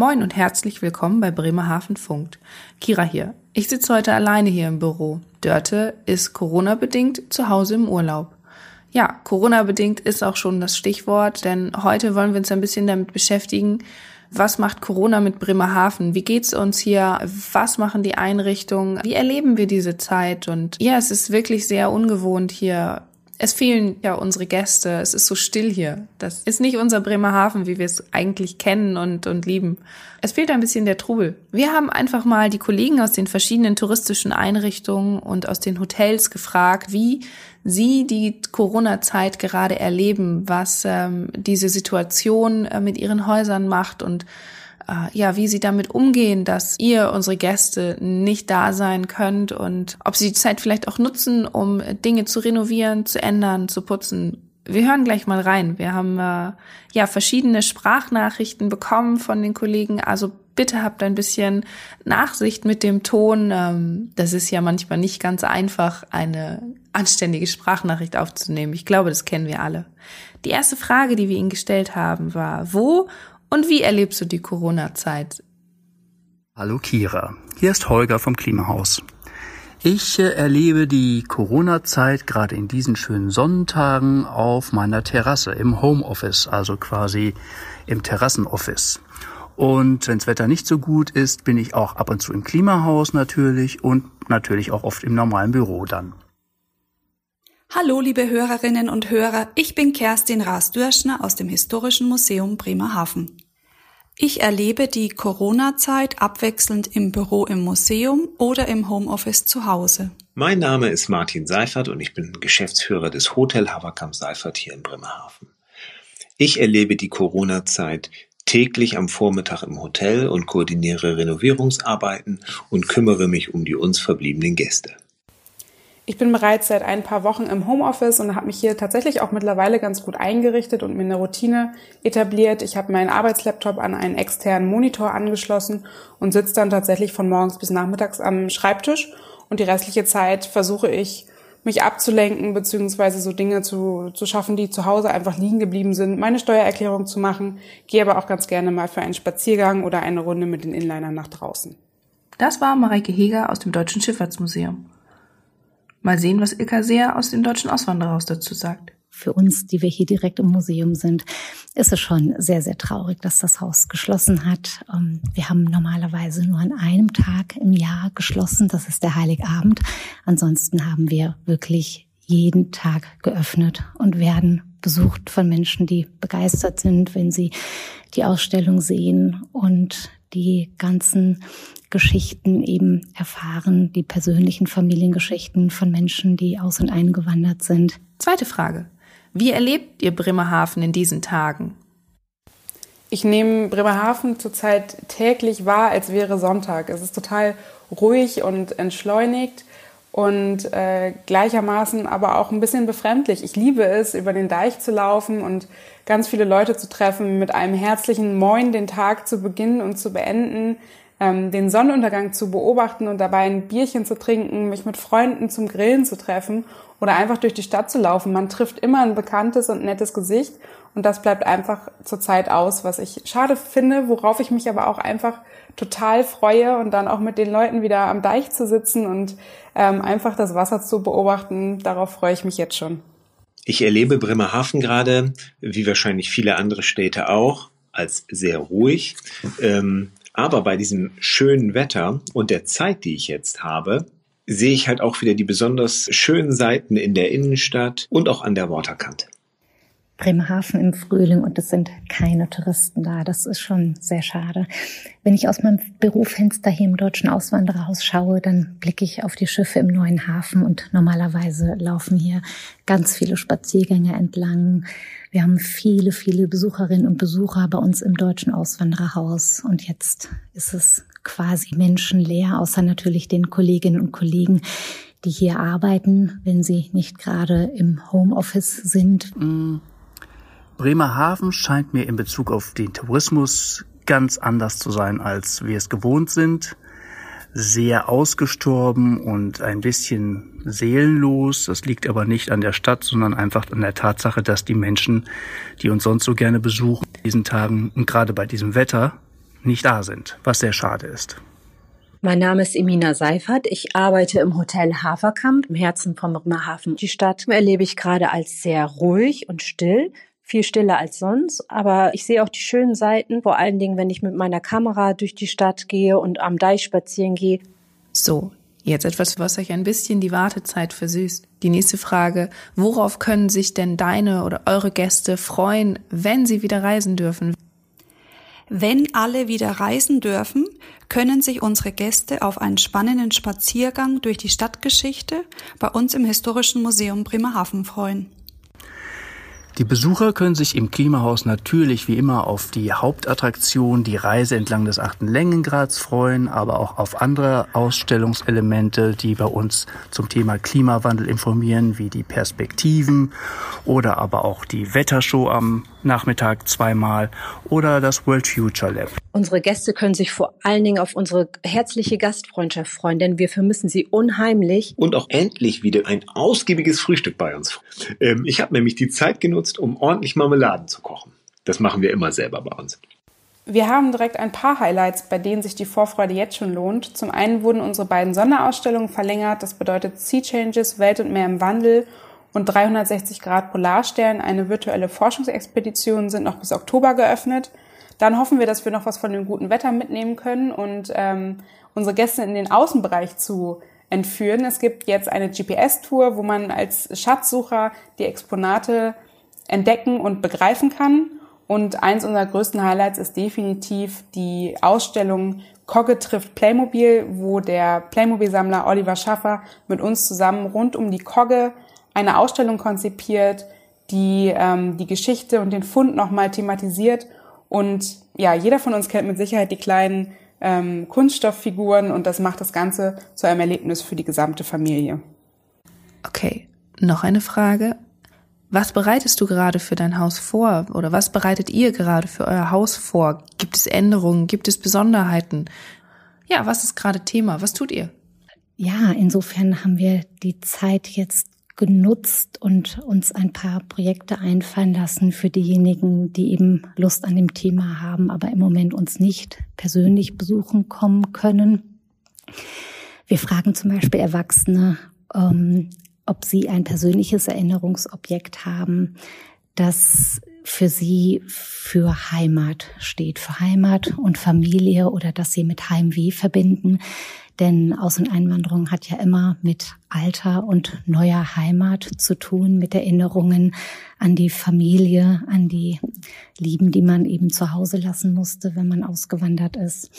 Moin und herzlich willkommen bei Bremerhaven Funkt. Kira hier. Ich sitze heute alleine hier im Büro. Dörte ist Corona-bedingt zu Hause im Urlaub. Ja, Corona-bedingt ist auch schon das Stichwort, denn heute wollen wir uns ein bisschen damit beschäftigen, was macht Corona mit Bremerhaven? Wie geht's uns hier? Was machen die Einrichtungen? Wie erleben wir diese Zeit? Und ja, es ist wirklich sehr ungewohnt hier es fehlen ja unsere Gäste. Es ist so still hier. Das ist nicht unser Bremerhaven, wie wir es eigentlich kennen und, und lieben. Es fehlt ein bisschen der Trubel. Wir haben einfach mal die Kollegen aus den verschiedenen touristischen Einrichtungen und aus den Hotels gefragt, wie sie die Corona-Zeit gerade erleben, was ähm, diese Situation äh, mit ihren Häusern macht und äh, ja, wie sie damit umgehen, dass ihr, unsere Gäste, nicht da sein könnt und ob sie die Zeit vielleicht auch nutzen, um Dinge zu renovieren, zu ändern, zu putzen. Wir hören gleich mal rein. Wir haben äh, ja verschiedene Sprachnachrichten bekommen von den Kollegen. Also bitte habt ein bisschen Nachsicht mit dem Ton. Ähm, das ist ja manchmal nicht ganz einfach, eine anständige Sprachnachricht aufzunehmen. Ich glaube, das kennen wir alle. Die erste Frage, die wir Ihnen gestellt haben, war, wo und wie erlebst du die Corona-Zeit? Hallo Kira, hier ist Holger vom Klimahaus. Ich äh, erlebe die Corona-Zeit gerade in diesen schönen Sonnentagen auf meiner Terrasse im Homeoffice, also quasi im Terrassenoffice. Und wenns Wetter nicht so gut ist, bin ich auch ab und zu im Klimahaus natürlich und natürlich auch oft im normalen Büro dann. Hallo, liebe Hörerinnen und Hörer, ich bin Kerstin Raas-Dürschner aus dem Historischen Museum Bremerhaven. Ich erlebe die Corona-Zeit abwechselnd im Büro im Museum oder im Homeoffice zu Hause. Mein Name ist Martin Seifert und ich bin Geschäftsführer des Hotel Haverkamp Seifert hier in Bremerhaven. Ich erlebe die Corona-Zeit täglich am Vormittag im Hotel und koordiniere Renovierungsarbeiten und kümmere mich um die uns verbliebenen Gäste. Ich bin bereits seit ein paar Wochen im Homeoffice und habe mich hier tatsächlich auch mittlerweile ganz gut eingerichtet und mir eine Routine etabliert. Ich habe meinen Arbeitslaptop an einen externen Monitor angeschlossen und sitze dann tatsächlich von morgens bis nachmittags am Schreibtisch. Und die restliche Zeit versuche ich, mich abzulenken, beziehungsweise so Dinge zu, zu schaffen, die zu Hause einfach liegen geblieben sind, meine Steuererklärung zu machen, gehe aber auch ganz gerne mal für einen Spaziergang oder eine Runde mit den Inlinern nach draußen. Das war Mareike Heger aus dem Deutschen Schifffahrtsmuseum. Mal sehen, was Ilka Seer aus dem Deutschen Auswanderhaus dazu sagt. Für uns, die wir hier direkt im Museum sind, ist es schon sehr, sehr traurig, dass das Haus geschlossen hat. Ähm, wir haben normalerweise nur an einem Tag im Jahr geschlossen, das ist der Heiligabend. Ansonsten haben wir wirklich jeden Tag geöffnet und werden besucht von Menschen, die begeistert sind, wenn sie die Ausstellung sehen und die ganzen Geschichten eben erfahren, die persönlichen Familiengeschichten von Menschen, die aus und eingewandert sind. Zweite Frage. Wie erlebt ihr Bremerhaven in diesen Tagen? Ich nehme Bremerhaven zurzeit täglich wahr, als wäre Sonntag. Es ist total ruhig und entschleunigt und äh, gleichermaßen aber auch ein bisschen befremdlich. Ich liebe es, über den Deich zu laufen und ganz viele Leute zu treffen, mit einem herzlichen Moin den Tag zu beginnen und zu beenden, ähm, den Sonnenuntergang zu beobachten und dabei ein Bierchen zu trinken, mich mit Freunden zum Grillen zu treffen oder einfach durch die Stadt zu laufen. Man trifft immer ein bekanntes und nettes Gesicht und das bleibt einfach zur Zeit aus, was ich schade finde, worauf ich mich aber auch einfach total freue und dann auch mit den Leuten wieder am Deich zu sitzen und ähm, einfach das Wasser zu beobachten. Darauf freue ich mich jetzt schon. Ich erlebe Bremerhaven gerade, wie wahrscheinlich viele andere Städte auch, als sehr ruhig. Ähm, aber bei diesem schönen Wetter und der Zeit, die ich jetzt habe, sehe ich halt auch wieder die besonders schönen Seiten in der Innenstadt und auch an der Waterkante. Bremerhaven im Frühling und es sind keine Touristen da. Das ist schon sehr schade. Wenn ich aus meinem Bürofenster hier im Deutschen Auswandererhaus schaue, dann blicke ich auf die Schiffe im neuen Hafen und normalerweise laufen hier ganz viele Spaziergänge entlang. Wir haben viele, viele Besucherinnen und Besucher bei uns im Deutschen Auswandererhaus und jetzt ist es quasi menschenleer, außer natürlich den Kolleginnen und Kollegen, die hier arbeiten, wenn sie nicht gerade im Homeoffice sind. Mm. Bremerhaven scheint mir in Bezug auf den Tourismus ganz anders zu sein, als wir es gewohnt sind. Sehr ausgestorben und ein bisschen seelenlos. Das liegt aber nicht an der Stadt, sondern einfach an der Tatsache, dass die Menschen, die uns sonst so gerne besuchen, diesen Tagen und gerade bei diesem Wetter nicht da sind, was sehr schade ist. Mein Name ist Emina Seifert. Ich arbeite im Hotel Haferkamp im Herzen vom Bremerhaven. Die Stadt erlebe ich gerade als sehr ruhig und still viel stiller als sonst. Aber ich sehe auch die schönen Seiten, vor allen Dingen, wenn ich mit meiner Kamera durch die Stadt gehe und am Deich spazieren gehe. So, jetzt etwas, was euch ein bisschen die Wartezeit versüßt. Die nächste Frage, worauf können sich denn deine oder eure Gäste freuen, wenn sie wieder reisen dürfen? Wenn alle wieder reisen dürfen, können sich unsere Gäste auf einen spannenden Spaziergang durch die Stadtgeschichte bei uns im Historischen Museum Bremerhaven freuen. Die Besucher können sich im Klimahaus natürlich wie immer auf die Hauptattraktion, die Reise entlang des achten Längengrads freuen, aber auch auf andere Ausstellungselemente, die bei uns zum Thema Klimawandel informieren, wie die Perspektiven oder aber auch die Wettershow am Nachmittag zweimal oder das World Future Lab. Unsere Gäste können sich vor allen Dingen auf unsere herzliche Gastfreundschaft freuen, denn wir vermissen sie unheimlich. Und auch endlich wieder ein ausgiebiges Frühstück bei uns. Ähm, ich habe nämlich die Zeit genutzt, um ordentlich Marmeladen zu kochen. Das machen wir immer selber bei uns. Wir haben direkt ein paar Highlights, bei denen sich die Vorfreude jetzt schon lohnt. Zum einen wurden unsere beiden Sonderausstellungen verlängert. Das bedeutet Sea Changes, Welt und Meer im Wandel und 360 Grad Polarstern, eine virtuelle Forschungsexpedition, sind noch bis Oktober geöffnet. Dann hoffen wir, dass wir noch was von dem guten Wetter mitnehmen können und ähm, unsere Gäste in den Außenbereich zu entführen. Es gibt jetzt eine GPS-Tour, wo man als Schatzsucher die Exponate entdecken und begreifen kann. Und eins unserer größten Highlights ist definitiv die Ausstellung Kogge trifft Playmobil, wo der Playmobil-Sammler Oliver Schaffer mit uns zusammen rund um die Kogge eine Ausstellung konzipiert, die ähm, die Geschichte und den Fund nochmal thematisiert und ja, jeder von uns kennt mit Sicherheit die kleinen ähm, Kunststofffiguren und das macht das Ganze zu einem Erlebnis für die gesamte Familie. Okay, noch eine Frage. Was bereitest du gerade für dein Haus vor oder was bereitet ihr gerade für euer Haus vor? Gibt es Änderungen? Gibt es Besonderheiten? Ja, was ist gerade Thema? Was tut ihr? Ja, insofern haben wir die Zeit jetzt genutzt und uns ein paar Projekte einfallen lassen für diejenigen, die eben Lust an dem Thema haben, aber im Moment uns nicht persönlich besuchen kommen können. Wir fragen zum Beispiel Erwachsene, ähm, ob sie ein persönliches Erinnerungsobjekt haben, das für sie für Heimat steht, für Heimat und Familie oder dass sie mit Heimweh verbinden. Denn Aus- und Einwanderung hat ja immer mit alter und neuer Heimat zu tun, mit Erinnerungen an die Familie, an die Lieben, die man eben zu Hause lassen musste, wenn man ausgewandert ist.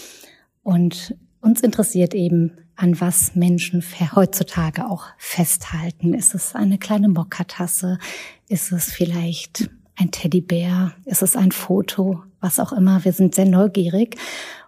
Und uns interessiert eben, an was Menschen heutzutage auch festhalten. Ist es eine kleine Mokka-Tasse? Ist es vielleicht ein Teddybär? Ist es ein Foto? Was auch immer. Wir sind sehr neugierig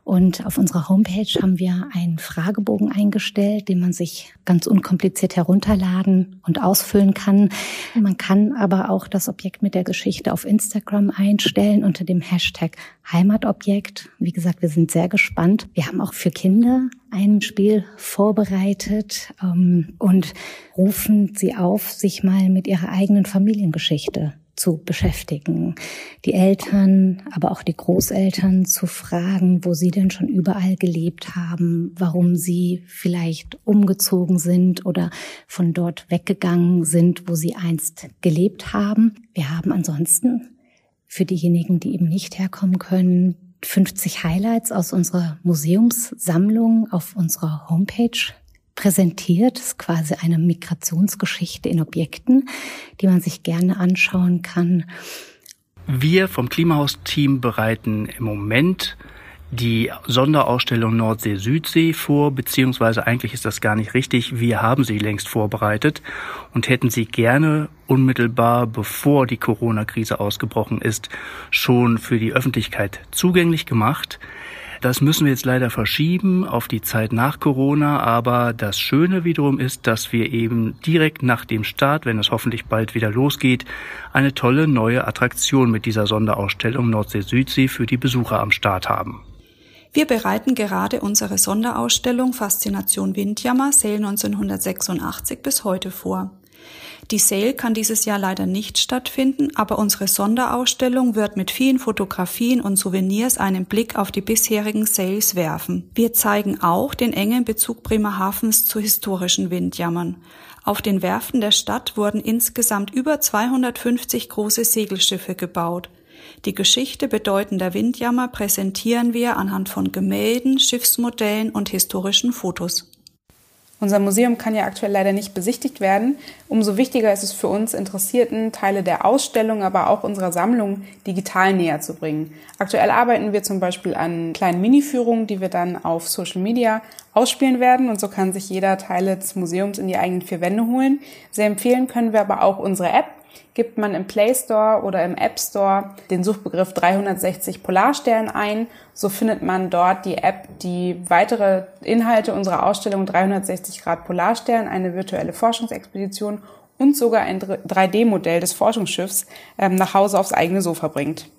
und auf unserer Homepage haben wir einen Fragebogen eingestellt, den man sich ganz unkompliziert herunterladen und ausfüllen kann. Man kann aber auch das Objekt mit der Geschichte auf Instagram einstellen unter dem Hashtag Heimatobjekt. Wie gesagt, wir sind sehr gespannt. Wir haben auch für Kinder ein Spiel vorbereitet ähm, und rufen sie auf, sich mal mit ihrer eigenen Familiengeschichte zu beschäftigen, die Eltern, aber auch die Großeltern zu fragen, wo sie denn schon überall gelebt haben, warum sie vielleicht umgezogen sind oder von dort weggegangen sind, wo sie einst gelebt haben. Wir haben ansonsten für diejenigen, die eben nicht herkommen können, 50 Highlights aus unserer Museumssammlung auf unserer Homepage präsentiert. Das ist quasi eine Migrationsgeschichte in Objekten, die man sich gerne anschauen kann. Wir vom Klimahaus-Team bereiten im Moment die Sonderausstellung Nordsee-Südsee vor, beziehungsweise eigentlich ist das gar nicht richtig. Wir haben sie längst vorbereitet und hätten sie gerne unmittelbar, bevor die Corona-Krise ausgebrochen ist, schon für die Öffentlichkeit zugänglich gemacht. Das müssen wir jetzt leider verschieben auf die Zeit nach Corona, aber das Schöne wiederum ist, dass wir eben direkt nach dem Start, wenn es hoffentlich bald wieder losgeht, eine tolle neue Attraktion mit dieser Sonderausstellung Nordsee-Südsee für die Besucher am Start haben. Wir bereiten gerade unsere Sonderausstellung Faszination Windjammer Sale 1986 bis heute vor. Die Sale kann dieses Jahr leider nicht stattfinden, aber unsere Sonderausstellung wird mit vielen Fotografien und Souvenirs einen Blick auf die bisherigen Sales werfen. Wir zeigen auch den engen Bezug Bremerhavens zu historischen Windjammern. Auf den Werften der Stadt wurden insgesamt über 250 große Segelschiffe gebaut. Die Geschichte bedeutender Windjammer präsentieren wir anhand von Gemälden, Schiffsmodellen und historischen Fotos. Unser Museum kann ja aktuell leider nicht besichtigt werden. Umso wichtiger ist es für uns Interessierten, Teile der Ausstellung, aber auch unserer Sammlung digital näher zu bringen. Aktuell arbeiten wir zum Beispiel an kleinen Mini-Führungen, die wir dann auf Social Media ausspielen werden und so kann sich jeder Teile des Museums in die eigenen vier Wände holen. Sehr empfehlen können wir aber auch unsere App, gibt man im Play Store oder im App Store den Suchbegriff 360 Polarstern ein. So findet man dort die App, die weitere Inhalte unserer Ausstellung 360 Grad Polarstern, eine virtuelle Forschungsexpedition und sogar ein 3D-Modell des Forschungsschiffs ähm, nach Hause aufs eigene Sofa bringt.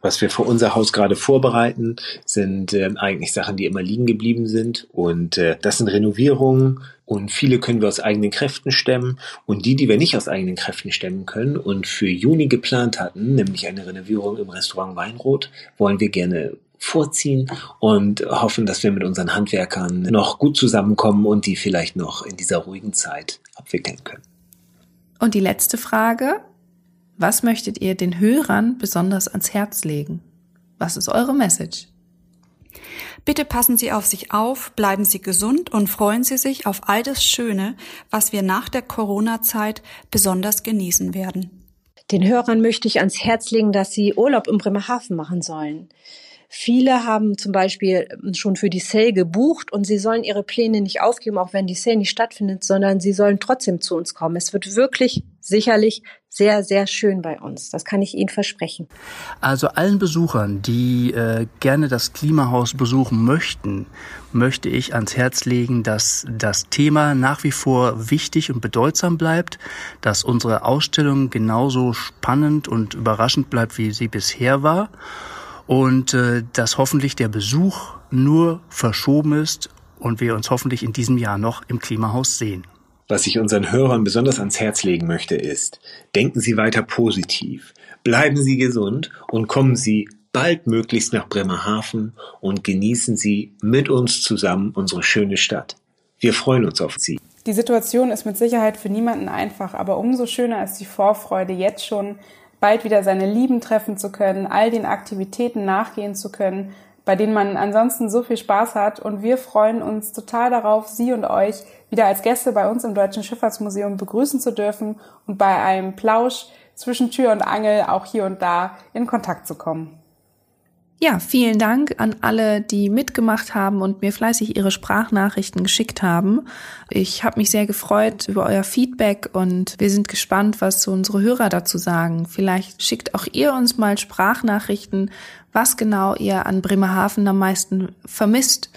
Was wir für unser Haus gerade vorbereiten, sind äh, eigentlich Sachen, die immer liegen geblieben sind. Und äh, das sind Renovierungen und viele können wir aus eigenen Kräften stemmen. Und die, die wir nicht aus eigenen Kräften stemmen können und für Juni geplant hatten, nämlich eine Renovierung im Restaurant Weinrot, wollen wir gerne vorziehen und hoffen, dass wir mit unseren Handwerkern noch gut zusammenkommen und die vielleicht noch in dieser ruhigen Zeit abwickeln können. Und die letzte Frage, was möchtet ihr den Hörern besonders ans Herz legen? Was ist eure Message? Bitte passen Sie auf sich auf, bleiben Sie gesund und freuen Sie sich auf all das Schöne, was wir nach der Corona-Zeit besonders genießen werden. Den Hörern möchte ich ans Herz legen, dass sie Urlaub in Bremerhaven machen sollen. Viele haben zum Beispiel schon für die Sale gebucht und sie sollen ihre Pläne nicht aufgeben, auch wenn die Sale nicht stattfindet, sondern sie sollen trotzdem zu uns kommen. Es wird wirklich sicherlich sehr, sehr schön bei uns. Das kann ich Ihnen versprechen. Also allen Besuchern, die äh, gerne das Klimahaus besuchen möchten, möchte ich ans Herz legen, dass das Thema nach wie vor wichtig und bedeutsam bleibt, dass unsere Ausstellung genauso spannend und überraschend bleibt, wie sie bisher war und äh, dass hoffentlich der Besuch nur verschoben ist und wir uns hoffentlich in diesem Jahr noch im Klimahaus sehen. Was ich unseren Hörern besonders ans Herz legen möchte, ist, denken Sie weiter positiv, bleiben Sie gesund und kommen Sie baldmöglichst nach Bremerhaven und genießen Sie mit uns zusammen unsere schöne Stadt. Wir freuen uns auf Sie. Die Situation ist mit Sicherheit für niemanden einfach, aber umso schöner ist die Vorfreude jetzt schon, bald wieder seine Lieben treffen zu können, all den Aktivitäten nachgehen zu können, bei denen man ansonsten so viel Spaß hat. Und wir freuen uns total darauf, Sie und euch wieder als Gäste bei uns im Deutschen Schifffahrtsmuseum begrüßen zu dürfen und bei einem Plausch zwischen Tür und Angel auch hier und da in Kontakt zu kommen. Ja, vielen Dank an alle, die mitgemacht haben und mir fleißig ihre Sprachnachrichten geschickt haben. Ich habe mich sehr gefreut über euer Feedback und wir sind gespannt, was so unsere Hörer dazu sagen. Vielleicht schickt auch ihr uns mal Sprachnachrichten, was genau ihr an Bremerhaven am meisten vermisst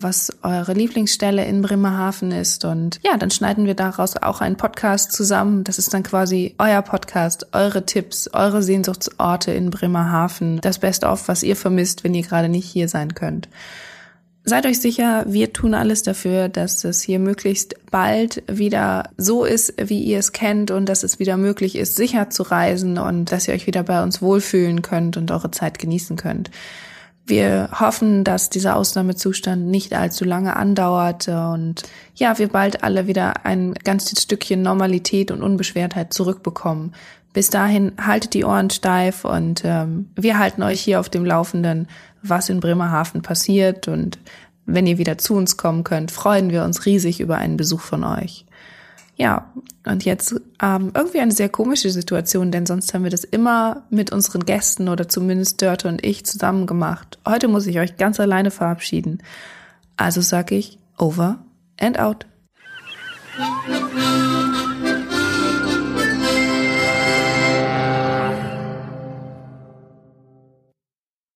was eure Lieblingsstelle in Bremerhaven ist. Und ja, dann schneiden wir daraus auch einen Podcast zusammen. Das ist dann quasi euer Podcast, eure Tipps, eure Sehnsuchtsorte in Bremerhaven. Das Beste auf, was ihr vermisst, wenn ihr gerade nicht hier sein könnt. Seid euch sicher, wir tun alles dafür, dass es hier möglichst bald wieder so ist, wie ihr es kennt und dass es wieder möglich ist, sicher zu reisen und dass ihr euch wieder bei uns wohlfühlen könnt und eure Zeit genießen könnt. Wir hoffen, dass dieser Ausnahmezustand nicht allzu lange andauert und ja, wir bald alle wieder ein ganzes Stückchen Normalität und Unbeschwertheit zurückbekommen. Bis dahin haltet die Ohren steif und ähm, wir halten euch hier auf dem Laufenden, was in Bremerhaven passiert und wenn ihr wieder zu uns kommen könnt, freuen wir uns riesig über einen Besuch von euch. Ja, und jetzt ähm, irgendwie eine sehr komische Situation, denn sonst haben wir das immer mit unseren Gästen oder zumindest Dörte und ich zusammen gemacht. Heute muss ich euch ganz alleine verabschieden. Also sag ich over and out.